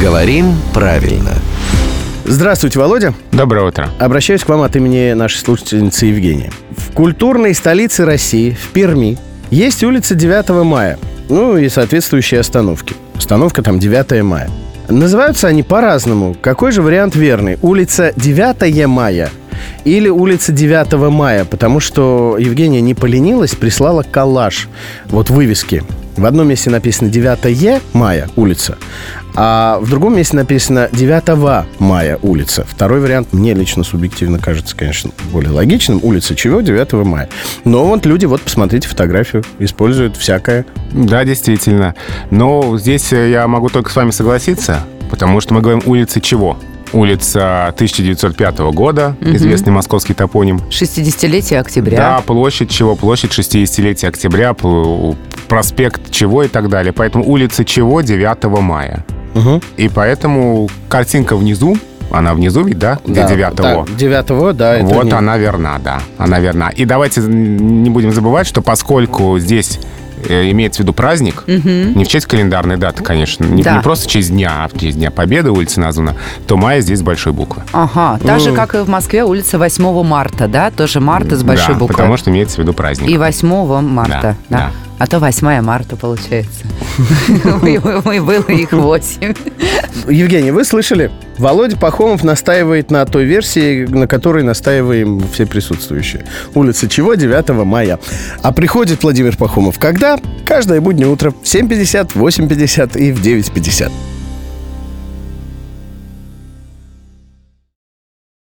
Говорим правильно. Здравствуйте, Володя. Доброе утро. Обращаюсь к вам от имени нашей слушательницы Евгении. В культурной столице России, в Перми, есть улица 9 мая. Ну и соответствующие остановки. Остановка там 9 мая. Называются они по-разному. Какой же вариант верный? Улица 9 мая или улица 9 мая, потому что Евгения не поленилась, прислала коллаж. Вот вывески. В одном месте написано 9 мая улица, а в другом месте написано 9 мая улица. Второй вариант мне лично субъективно кажется, конечно, более логичным. Улица чего? 9 мая. Но вот люди, вот посмотрите фотографию, используют всякое. Да, действительно. Но здесь я могу только с вами согласиться, потому что мы говорим улица чего? улица 1905 года, угу. известный московский топоним. 60-летие октября. Да, площадь чего? Площадь 60-летия октября, проспект чего и так далее. Поэтому улица чего 9 мая. Угу. И поэтому картинка внизу, она внизу ведь, да? Для да, девятого. Да, девятого, да. вот не... она верна, да. Она верна. И давайте не будем забывать, что поскольку здесь э, имеется в виду праздник, угу. не в честь календарной даты, конечно, не, да. не просто в честь дня, а в честь Дня Победы улица названа, то мая здесь с большой буквы. Ага, так же, как и в Москве улица 8 марта, да? Тоже марта с большой да, буквы. потому что имеется в виду праздник. И 8 марта, да. да. да. А то 8 марта получается. Мы было их 8. Евгений, вы слышали? Володя Пахомов настаивает на той версии, на которой настаиваем все присутствующие. Улица чего? 9 мая. А приходит Владимир Пахомов когда? Каждое буднее утро в 7.50, 8.50 и в 9.50.